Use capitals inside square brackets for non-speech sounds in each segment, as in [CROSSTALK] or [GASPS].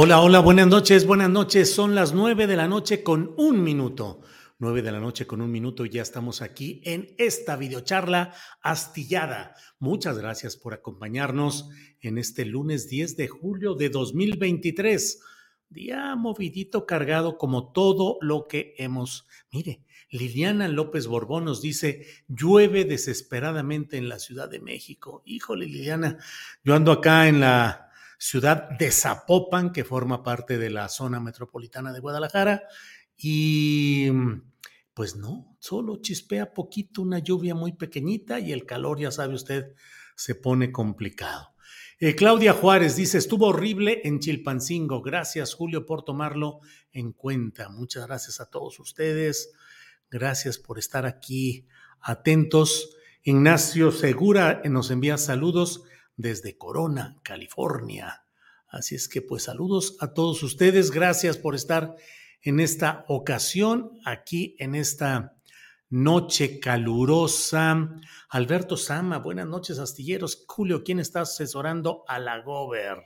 Hola, hola, buenas noches, buenas noches. Son las nueve de la noche con un minuto. Nueve de la noche con un minuto y ya estamos aquí en esta videocharla astillada. Muchas gracias por acompañarnos en este lunes 10 de julio de 2023. Día movidito, cargado como todo lo que hemos. Mire, Liliana López Borbón nos dice, llueve desesperadamente en la Ciudad de México. Híjole, Liliana, yo ando acá en la ciudad de Zapopan, que forma parte de la zona metropolitana de Guadalajara. Y pues no, solo chispea poquito, una lluvia muy pequeñita y el calor, ya sabe usted, se pone complicado. Eh, Claudia Juárez dice, estuvo horrible en Chilpancingo. Gracias, Julio, por tomarlo en cuenta. Muchas gracias a todos ustedes. Gracias por estar aquí atentos. Ignacio Segura nos envía saludos desde Corona, California. Así es que pues saludos a todos ustedes. Gracias por estar en esta ocasión, aquí en esta noche calurosa. Alberto Sama, buenas noches, astilleros. Julio, ¿quién está asesorando a la Gober?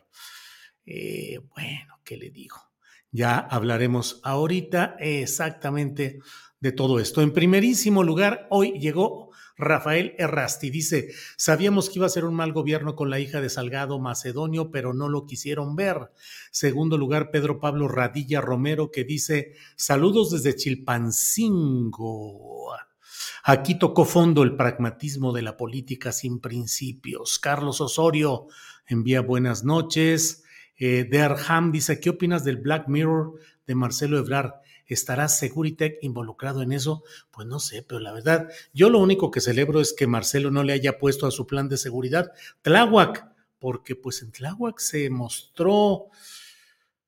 Eh, bueno, ¿qué le digo? Ya hablaremos ahorita exactamente de todo esto. En primerísimo lugar, hoy llegó Rafael Errasti dice, sabíamos que iba a ser un mal gobierno con la hija de Salgado Macedonio, pero no lo quisieron ver. Segundo lugar, Pedro Pablo Radilla Romero, que dice, saludos desde Chilpancingo. Aquí tocó fondo el pragmatismo de la política sin principios. Carlos Osorio envía buenas noches. Eh, Derham dice, ¿qué opinas del Black Mirror de Marcelo Ebrard? ¿Estará Seguritech involucrado en eso? Pues no sé, pero la verdad, yo lo único que celebro es que Marcelo no le haya puesto a su plan de seguridad Tláhuac, porque pues en Tláhuac se mostró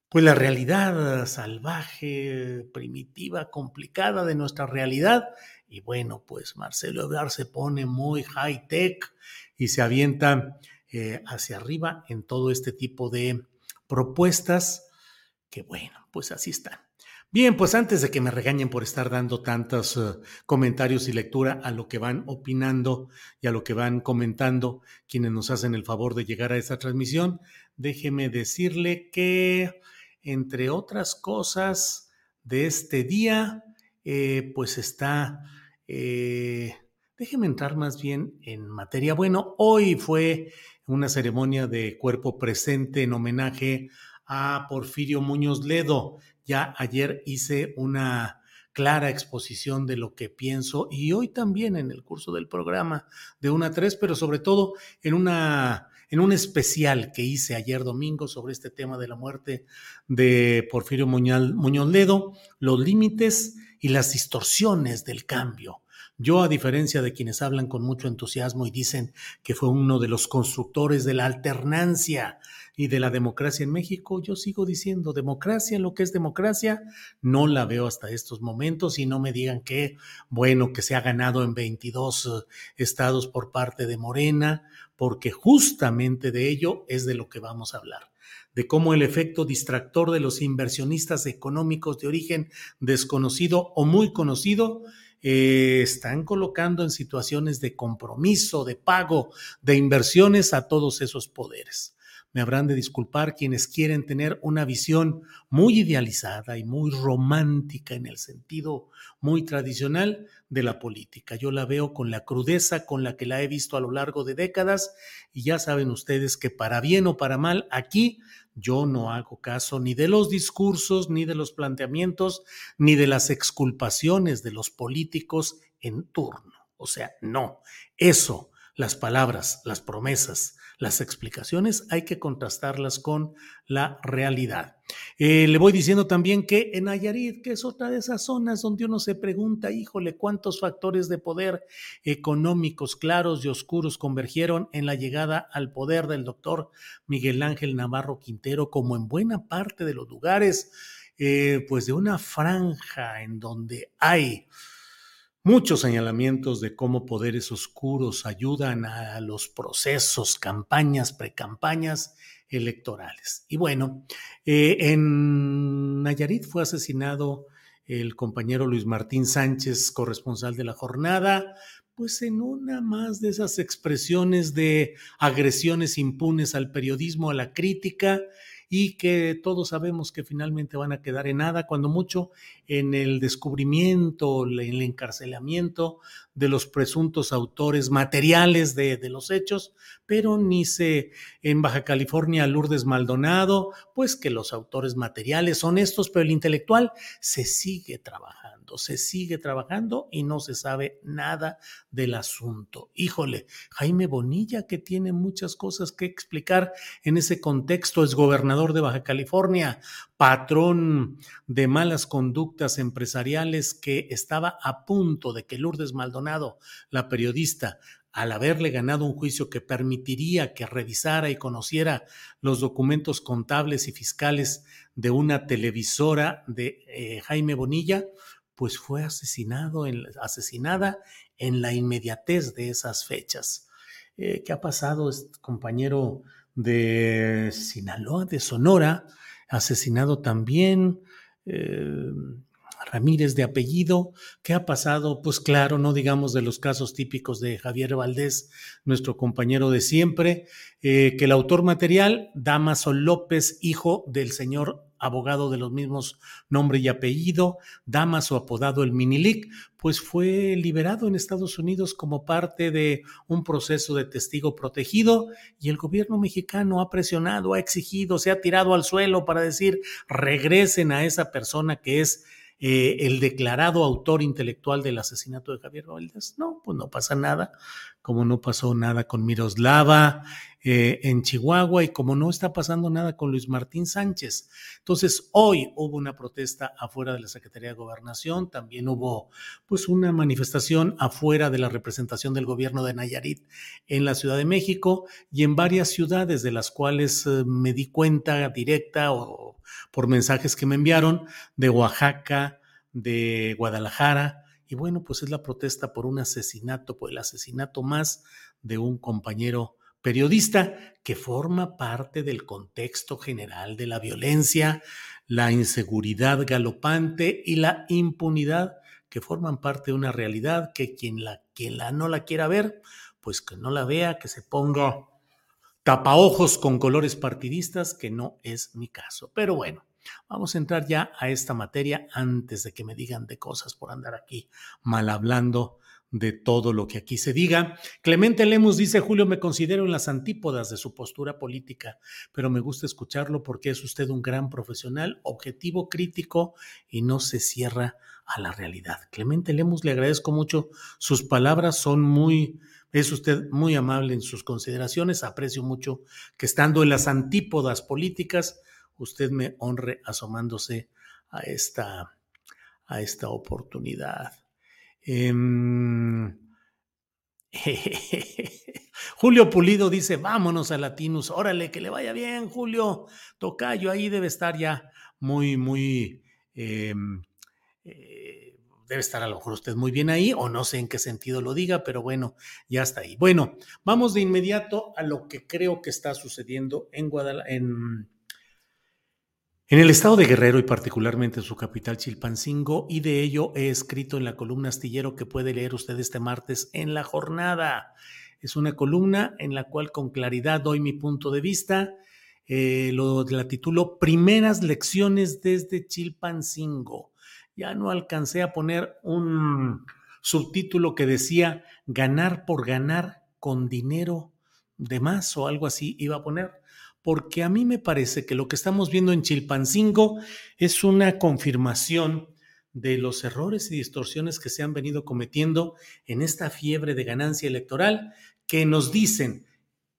pues la realidad salvaje, primitiva, complicada de nuestra realidad. Y bueno, pues Marcelo Ebrard se pone muy high tech y se avienta eh, hacia arriba en todo este tipo de propuestas que bueno, pues así están. Bien, pues antes de que me regañen por estar dando tantos uh, comentarios y lectura a lo que van opinando y a lo que van comentando quienes nos hacen el favor de llegar a esta transmisión, déjeme decirle que, entre otras cosas de este día, eh, pues está, eh, déjeme entrar más bien en materia. Bueno, hoy fue una ceremonia de cuerpo presente en homenaje a Porfirio Muñoz Ledo, ya ayer hice una clara exposición de lo que pienso y hoy también en el curso del programa de una a tres, pero sobre todo en una en un especial que hice ayer domingo sobre este tema de la muerte de Porfirio Muñoz Ledo, los límites y las distorsiones del cambio. Yo, a diferencia de quienes hablan con mucho entusiasmo y dicen que fue uno de los constructores de la alternancia y de la democracia en México, yo sigo diciendo democracia, lo que es democracia, no la veo hasta estos momentos y no me digan que, bueno, que se ha ganado en 22 eh, estados por parte de Morena, porque justamente de ello es de lo que vamos a hablar de cómo el efecto distractor de los inversionistas económicos de origen desconocido o muy conocido eh, están colocando en situaciones de compromiso, de pago, de inversiones a todos esos poderes. Me habrán de disculpar quienes quieren tener una visión muy idealizada y muy romántica en el sentido muy tradicional de la política. Yo la veo con la crudeza con la que la he visto a lo largo de décadas y ya saben ustedes que para bien o para mal aquí yo no hago caso ni de los discursos, ni de los planteamientos, ni de las exculpaciones de los políticos en turno. O sea, no, eso, las palabras, las promesas, las explicaciones hay que contrastarlas con la realidad. Eh, le voy diciendo también que en Nayarit, que es otra de esas zonas donde uno se pregunta, híjole, cuántos factores de poder económicos claros y oscuros convergieron en la llegada al poder del doctor Miguel Ángel Navarro Quintero, como en buena parte de los lugares, eh, pues de una franja en donde hay muchos señalamientos de cómo poderes oscuros ayudan a los procesos, campañas, precampañas electorales. Y bueno, eh, en Nayarit fue asesinado el compañero Luis Martín Sánchez, corresponsal de la jornada, pues en una más de esas expresiones de agresiones impunes al periodismo, a la crítica, y que todos sabemos que finalmente van a quedar en nada, cuando mucho en el descubrimiento, en el encarcelamiento de los presuntos autores materiales de, de, los hechos, pero ni se en Baja California Lourdes Maldonado, pues que los autores materiales son estos, pero el intelectual se sigue trabajando se sigue trabajando y no se sabe nada del asunto. Híjole, Jaime Bonilla, que tiene muchas cosas que explicar en ese contexto, es gobernador de Baja California, patrón de malas conductas empresariales que estaba a punto de que Lourdes Maldonado, la periodista, al haberle ganado un juicio que permitiría que revisara y conociera los documentos contables y fiscales de una televisora de eh, Jaime Bonilla, pues fue asesinado en, asesinada en la inmediatez de esas fechas. Eh, ¿Qué ha pasado? Este compañero de Sinaloa, de Sonora, asesinado también. Eh, Ramírez de apellido. ¿Qué ha pasado? Pues claro, no digamos de los casos típicos de Javier Valdés, nuestro compañero de siempre, eh, que el autor material, Damaso López, hijo del señor abogado de los mismos nombre y apellido, Damaso apodado el Minilic, pues fue liberado en Estados Unidos como parte de un proceso de testigo protegido y el gobierno mexicano ha presionado, ha exigido, se ha tirado al suelo para decir regresen a esa persona que es eh, el declarado autor intelectual del asesinato de Javier Valdés. No, pues no pasa nada, como no pasó nada con Miroslava eh, en Chihuahua y como no está pasando nada con Luis Martín Sánchez. Entonces, hoy hubo una protesta afuera de la Secretaría de Gobernación, también hubo pues una manifestación afuera de la representación del gobierno de Nayarit en la Ciudad de México y en varias ciudades de las cuales eh, me di cuenta directa o por mensajes que me enviaron de Oaxaca, de Guadalajara. Y bueno, pues es la protesta por un asesinato, por el asesinato más de un compañero periodista que forma parte del contexto general de la violencia, la inseguridad galopante y la impunidad que forman parte de una realidad que quien la, quien la no la quiera ver, pues que no la vea, que se ponga tapaojos con colores partidistas, que no es mi caso. Pero bueno, vamos a entrar ya a esta materia antes de que me digan de cosas por andar aquí mal hablando de todo lo que aquí se diga. Clemente Lemus dice, Julio, me considero en las antípodas de su postura política, pero me gusta escucharlo porque es usted un gran profesional, objetivo, crítico y no se cierra a la realidad. Clemente Lemus, le agradezco mucho. Sus palabras son muy, es usted muy amable en sus consideraciones. Aprecio mucho que estando en las antípodas políticas, usted me honre asomándose a esta, a esta oportunidad. Em, [LAUGHS] Julio Pulido dice, vámonos a Latinus, órale, que le vaya bien, Julio. Tocayo ahí debe estar ya muy, muy... Em, eh, debe estar a lo mejor usted muy bien ahí, o no sé en qué sentido lo diga, pero bueno, ya está ahí. Bueno, vamos de inmediato a lo que creo que está sucediendo en Guadalajara, En el estado de Guerrero y particularmente en su capital Chilpancingo, y de ello he escrito en la columna astillero que puede leer usted este martes en la jornada. Es una columna en la cual con claridad doy mi punto de vista. Eh, lo, la titulo Primeras lecciones desde Chilpancingo. Ya no alcancé a poner un subtítulo que decía ganar por ganar con dinero de más o algo así iba a poner porque a mí me parece que lo que estamos viendo en Chilpancingo es una confirmación de los errores y distorsiones que se han venido cometiendo en esta fiebre de ganancia electoral que nos dicen,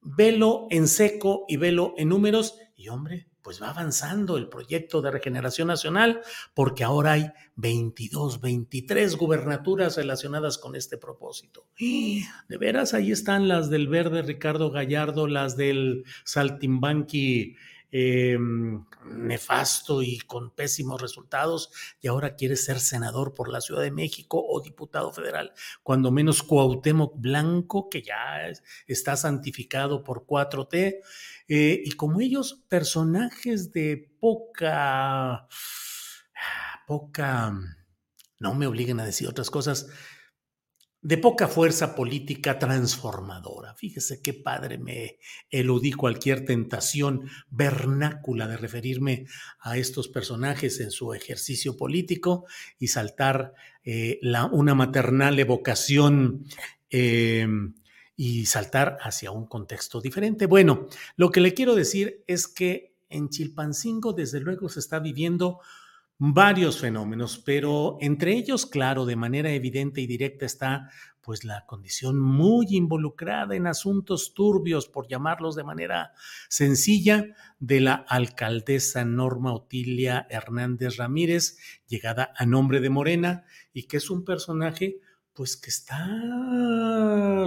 velo en seco y velo en números, y hombre, pues va avanzando el proyecto de regeneración nacional, porque ahora hay 22, 23 gubernaturas relacionadas con este propósito. [GASPS] De veras, ahí están las del verde Ricardo Gallardo, las del Saltimbanqui eh, nefasto y con pésimos resultados, y ahora quiere ser senador por la Ciudad de México o diputado federal, cuando menos Cuauhtémoc Blanco, que ya está santificado por 4T, eh, y como ellos, personajes de poca, poca, no me obliguen a decir otras cosas, de poca fuerza política transformadora. Fíjese qué padre me eludí cualquier tentación vernácula de referirme a estos personajes en su ejercicio político y saltar eh, una maternal evocación eh, y saltar hacia un contexto diferente. Bueno, lo que le quiero decir es que en Chilpancingo, desde luego, se está viviendo varios fenómenos, pero entre ellos, claro, de manera evidente y directa está pues la condición muy involucrada en asuntos turbios, por llamarlos de manera sencilla, de la alcaldesa Norma Otilia Hernández Ramírez, llegada a nombre de Morena, y que es un personaje pues que está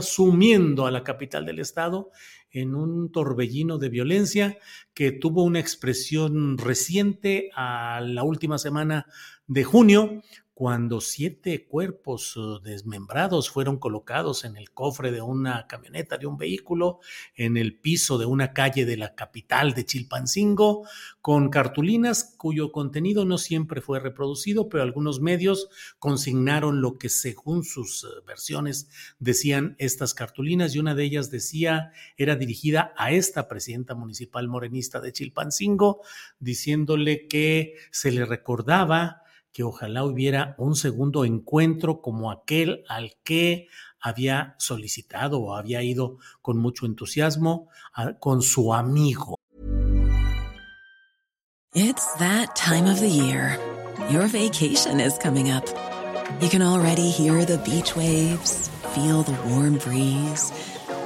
sumiendo a la capital del estado en un torbellino de violencia que tuvo una expresión reciente a la última semana de junio, cuando siete cuerpos uh, desmembrados fueron colocados en el cofre de una camioneta, de un vehículo, en el piso de una calle de la capital de Chilpancingo, con cartulinas cuyo contenido no siempre fue reproducido, pero algunos medios consignaron lo que según sus uh, versiones decían estas cartulinas y una de ellas decía, era dirigida a esta presidenta municipal morenista de Chilpancingo, diciéndole que se le recordaba que ojalá hubiera un segundo encuentro como aquel al que había solicitado o había ido con mucho entusiasmo a, con su amigo. It's that time of the year. Your vacation is coming up. You can already hear the beach waves, feel the warm breeze,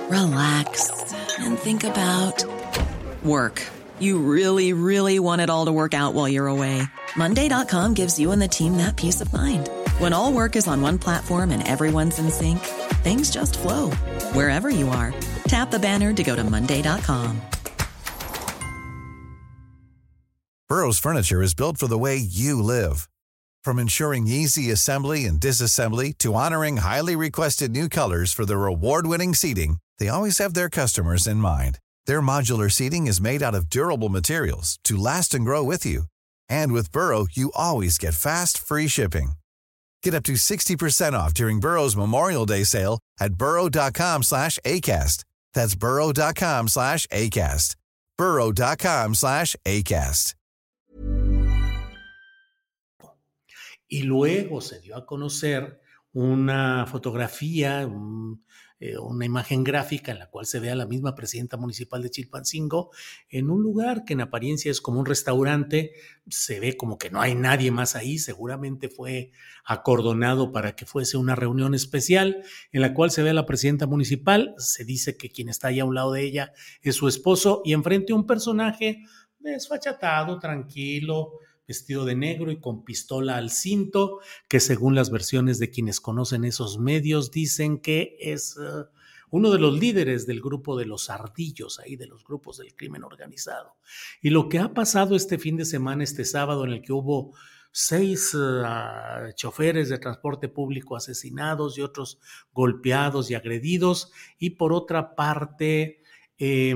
relax and think about work. You really, really want it all to work out while you're away. Monday.com gives you and the team that peace of mind. When all work is on one platform and everyone's in sync, things just flow wherever you are. Tap the banner to go to Monday.com. Burrow's Furniture is built for the way you live. From ensuring easy assembly and disassembly to honoring highly requested new colors for their award winning seating, they always have their customers in mind. Their modular seating is made out of durable materials to last and grow with you. And with Burrow, you always get fast, free shipping. Get up to 60% off during Burrow's Memorial Day sale at burrow.com slash ACAST. That's burrow.com slash ACAST. burrow.com slash ACAST. Y luego se dio a conocer una fotografía, Eh, una imagen gráfica en la cual se ve a la misma presidenta municipal de Chilpancingo en un lugar que en apariencia es como un restaurante, se ve como que no hay nadie más ahí, seguramente fue acordonado para que fuese una reunión especial en la cual se ve a la presidenta municipal, se dice que quien está ahí a un lado de ella es su esposo y enfrente un personaje desfachatado, tranquilo, vestido de negro y con pistola al cinto, que según las versiones de quienes conocen esos medios dicen que es uh, uno de los líderes del grupo de los ardillos, ahí de los grupos del crimen organizado. Y lo que ha pasado este fin de semana, este sábado, en el que hubo seis uh, choferes de transporte público asesinados y otros golpeados y agredidos, y por otra parte, eh,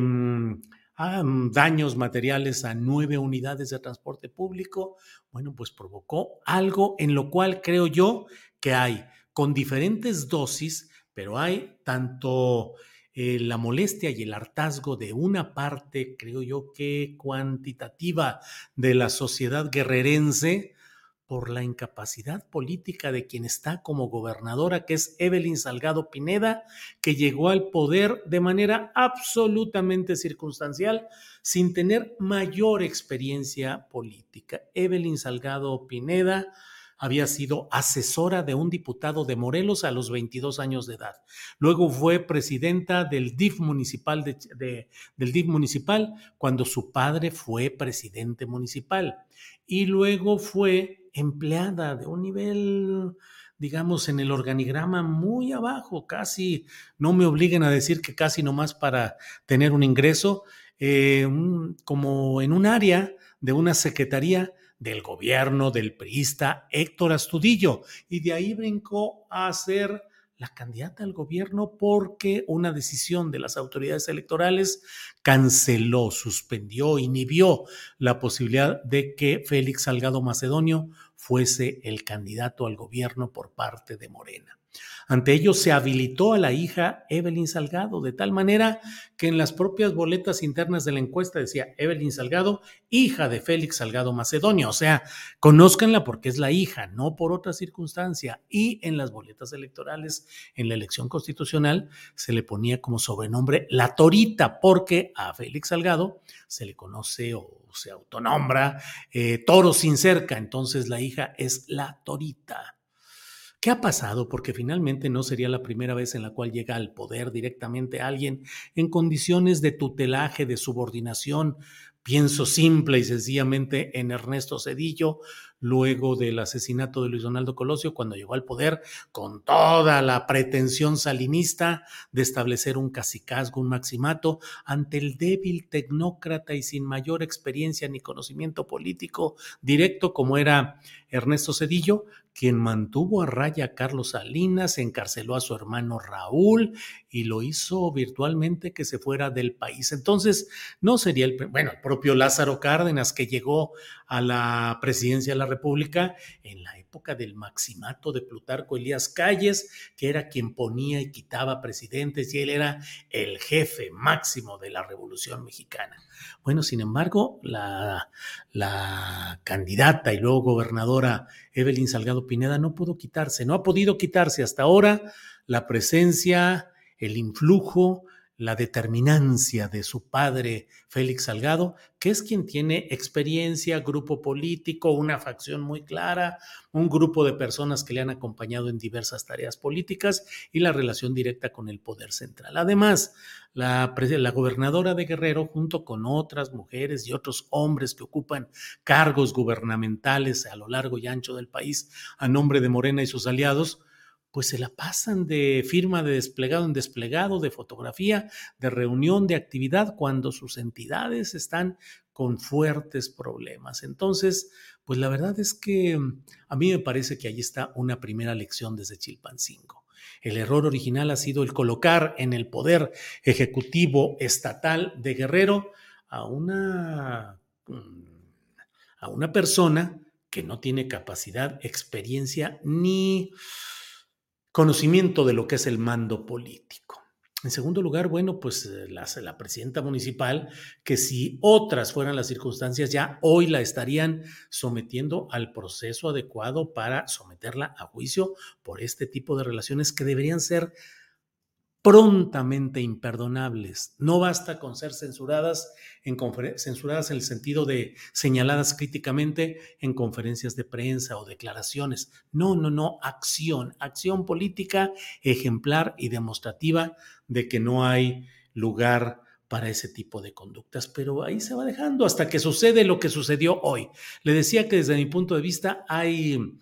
daños materiales a nueve unidades de transporte público, bueno, pues provocó algo en lo cual creo yo que hay con diferentes dosis, pero hay tanto eh, la molestia y el hartazgo de una parte, creo yo que cuantitativa de la sociedad guerrerense, por la incapacidad política de quien está como gobernadora, que es Evelyn Salgado Pineda, que llegó al poder de manera absolutamente circunstancial, sin tener mayor experiencia política. Evelyn Salgado Pineda había sido asesora de un diputado de Morelos a los 22 años de edad. Luego fue presidenta del DIF municipal, del DIF municipal cuando su padre fue presidente municipal. Y luego fue empleada de un nivel digamos, en el organigrama muy abajo, casi, no me obliguen a decir que casi nomás para tener un ingreso, eh, como en un área de una secretaría del gobierno del priista Héctor Astudillo y de ahí brincó a ser la candidata al gobierno porque una decisión de las autoridades electorales canceló, suspendió, inhibió la posibilidad de que Félix Salgado Macedonio fuese el candidato al gobierno por parte de Morena. Ante ello se habilitó a la hija Evelyn Salgado, de tal manera que en las propias boletas internas de la encuesta decía Evelyn Salgado, hija de Félix Salgado Macedonio. O sea, conózcanla porque es la hija, no por otra circunstancia. Y en las boletas electorales, en la elección constitucional, se le ponía como sobrenombre La Torita, porque a Félix Salgado se le conoce o se autonombra eh, Toro sin cerca. Entonces la hija es La Torita. ¿Qué ha pasado? Porque finalmente no sería la primera vez en la cual llega al poder directamente alguien en condiciones de tutelaje, de subordinación. Pienso simple y sencillamente en Ernesto Cedillo, luego del asesinato de Luis Donaldo Colosio, cuando llegó al poder con toda la pretensión salinista de establecer un cacicazgo, un maximato, ante el débil tecnócrata y sin mayor experiencia ni conocimiento político directo como era Ernesto Cedillo, quien mantuvo a raya a Carlos Salinas, encarceló a su hermano Raúl y lo hizo virtualmente que se fuera del país. Entonces, no sería el, bueno, el propio Lázaro Cárdenas que llegó a la presidencia de la República en la época del maximato de Plutarco Elías Calles, que era quien ponía y quitaba presidentes y él era el jefe máximo de la Revolución Mexicana. Bueno, sin embargo, la, la candidata y luego gobernadora Evelyn Salgado Pineda no pudo quitarse, no ha podido quitarse hasta ahora la presencia, el influjo, la determinancia de su padre Félix Salgado, que es quien tiene experiencia, grupo político, una facción muy clara, un grupo de personas que le han acompañado en diversas tareas políticas y la relación directa con el poder central. Además, la, la gobernadora de Guerrero, junto con otras mujeres y otros hombres que ocupan cargos gubernamentales a lo largo y ancho del país a nombre de Morena y sus aliados, pues se la pasan de firma de desplegado en desplegado, de fotografía, de reunión, de actividad, cuando sus entidades están con fuertes problemas. Entonces, pues la verdad es que mm, a mí me parece que ahí está una primera lección desde Chilpancingo. El error original ha sido el colocar en el poder ejecutivo estatal de Guerrero a una, mm, a una persona que no tiene capacidad, experiencia ni conocimiento de lo que es el mando político. En segundo lugar, bueno, pues eh, la, la, presidenta municipal, que si otras fueran las circunstancias, ya hoy la estarían sometiendo al proceso adecuado para someterla a juicio por este tipo de relaciones que deberían ser prontamente imperdonables. No basta con ser censuradas en, censuradas en el sentido de señaladas críticamente en conferencias de prensa o declaraciones. No, no, no, acción, acción política ejemplar y demostrativa de que no hay lugar para ese tipo de conductas, pero ahí se va dejando hasta que sucede lo que sucedió hoy. Le decía que desde mi punto de vista hay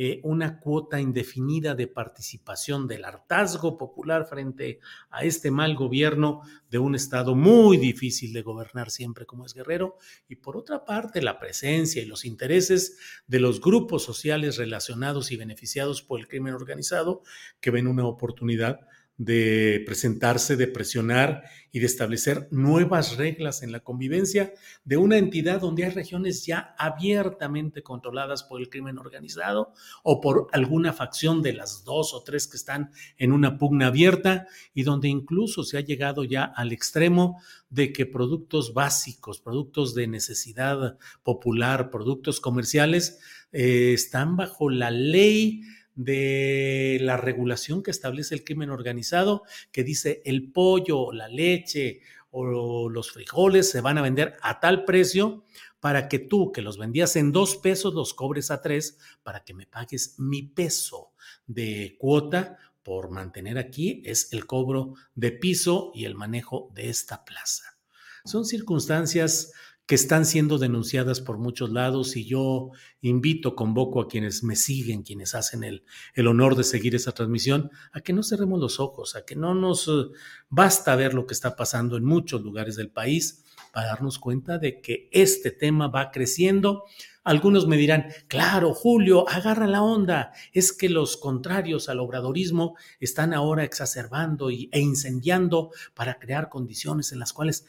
eh, una cuota indefinida de participación del hartazgo popular frente a este mal gobierno de un Estado muy difícil de gobernar siempre como es Guerrero, y por otra parte la presencia y los intereses de los grupos sociales relacionados y beneficiados por el crimen organizado que ven una oportunidad de presentarse, de presionar y de establecer nuevas reglas en la convivencia de una entidad donde hay regiones ya abiertamente controladas por el crimen organizado o por alguna facción de las dos o tres que están en una pugna abierta y donde incluso se ha llegado ya al extremo de que productos básicos, productos de necesidad popular, productos comerciales, eh, están bajo la ley de la regulación que establece el crimen organizado, que dice el pollo, la leche o los frijoles se van a vender a tal precio para que tú, que los vendías en dos pesos, los cobres a tres, para que me pagues mi peso de cuota por mantener aquí, es el cobro de piso y el manejo de esta plaza. Son circunstancias que están siendo denunciadas por muchos lados y yo invito, convoco a quienes me siguen, quienes hacen el, el honor de seguir esa transmisión, a que no cerremos los ojos, a que no nos eh, basta ver lo que está pasando en muchos lugares del país para darnos cuenta de que este tema va creciendo. Algunos me dirán, claro, Julio, agarra la onda. Es que los contrarios al obradorismo están ahora exacerbando e incendiando para crear condiciones en las cuales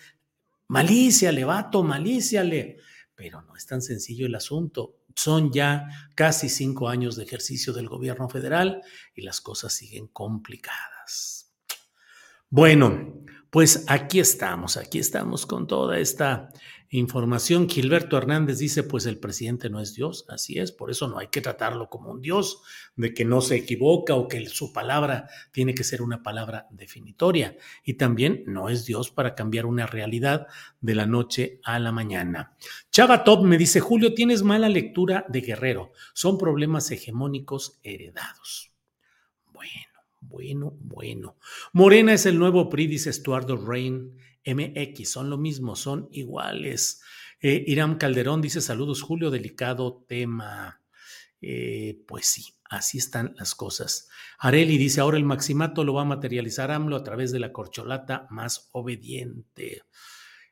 Malíciale, vato, malíciale. Pero no es tan sencillo el asunto. Son ya casi cinco años de ejercicio del gobierno federal y las cosas siguen complicadas. Bueno, pues aquí estamos, aquí estamos con toda esta información. Gilberto Hernández dice, pues el presidente no es Dios, así es, por eso no hay que tratarlo como un Dios, de que no se equivoca o que su palabra tiene que ser una palabra definitoria. Y también no es Dios para cambiar una realidad de la noche a la mañana. Chava Top me dice, Julio, tienes mala lectura de Guerrero, son problemas hegemónicos heredados. Bueno. Bueno, bueno. Morena es el nuevo PRI, dice Estuardo Rain. MX, son lo mismo, son iguales. Eh, Irán Calderón dice saludos, Julio, delicado tema. Eh, pues sí, así están las cosas. Areli dice, ahora el maximato lo va a materializar AMLO a través de la corcholata más obediente.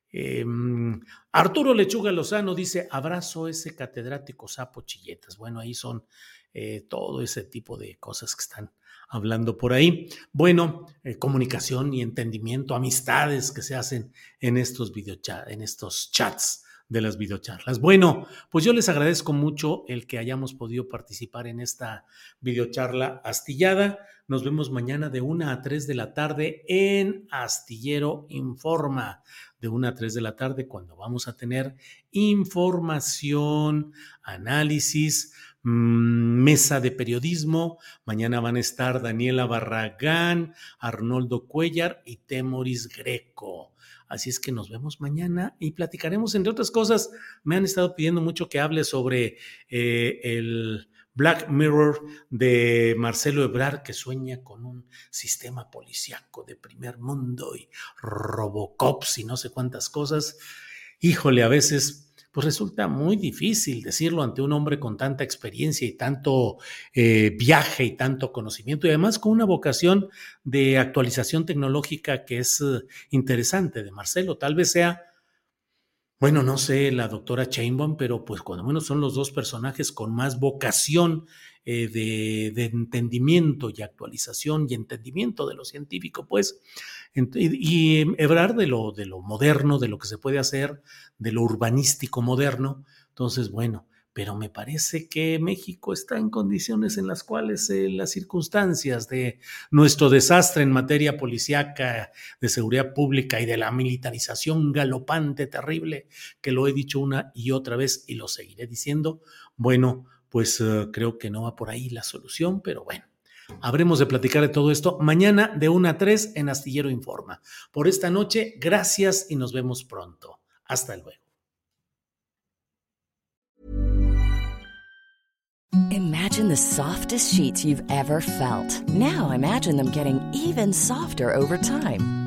Em, Arturo Lechuga Lozano dice, abrazo ese catedrático sapo chilletas. Bueno, ahí son eh, todo ese tipo de cosas que están hablando por ahí. Bueno, eh, comunicación y entendimiento, amistades que se hacen en estos en estos chats de las videocharlas. Bueno, pues yo les agradezco mucho el que hayamos podido participar en esta videocharla astillada. Nos vemos mañana de 1 a 3 de la tarde en Astillero Informa. De 1 a 3 de la tarde cuando vamos a tener información, análisis, mesa de periodismo. Mañana van a estar Daniela Barragán, Arnoldo Cuellar y Temoris Greco. Así es que nos vemos mañana y platicaremos, entre otras cosas, me han estado pidiendo mucho que hable sobre eh, el Black Mirror de Marcelo Ebrar, que sueña con un sistema policiaco de primer mundo y Robocops y no sé cuántas cosas. Híjole, a veces pues resulta muy difícil decirlo ante un hombre con tanta experiencia y tanto eh, viaje y tanto conocimiento y además con una vocación de actualización tecnológica que es eh, interesante de Marcelo. Tal vez sea bueno, no sé, la doctora Chainbaum, pero pues cuando menos son los dos personajes con más vocación eh, de, entendimiento y actualización y entendimiento de lo científico, pues, y, y hebrar de lo, de lo moderno, de lo que se puede hacer, de lo urbanístico moderno. Entonces, bueno, pero me parece que México está en condiciones en las cuales eh, las circunstancias de nuestro desastre en materia policíaca, de seguridad pública y de la militarización galopante, terrible, que lo he dicho una y otra vez y lo seguiré diciendo, bueno, pues eh, creo que no va por ahí la solución, pero bueno. Habremos de platicar de todo esto mañana de 1 a 3 en Astillero Informa. Por esta noche, gracias y nos vemos pronto. Hasta luego. Imagine the softest sheets you've ever felt. Now imagine them getting even softer over time.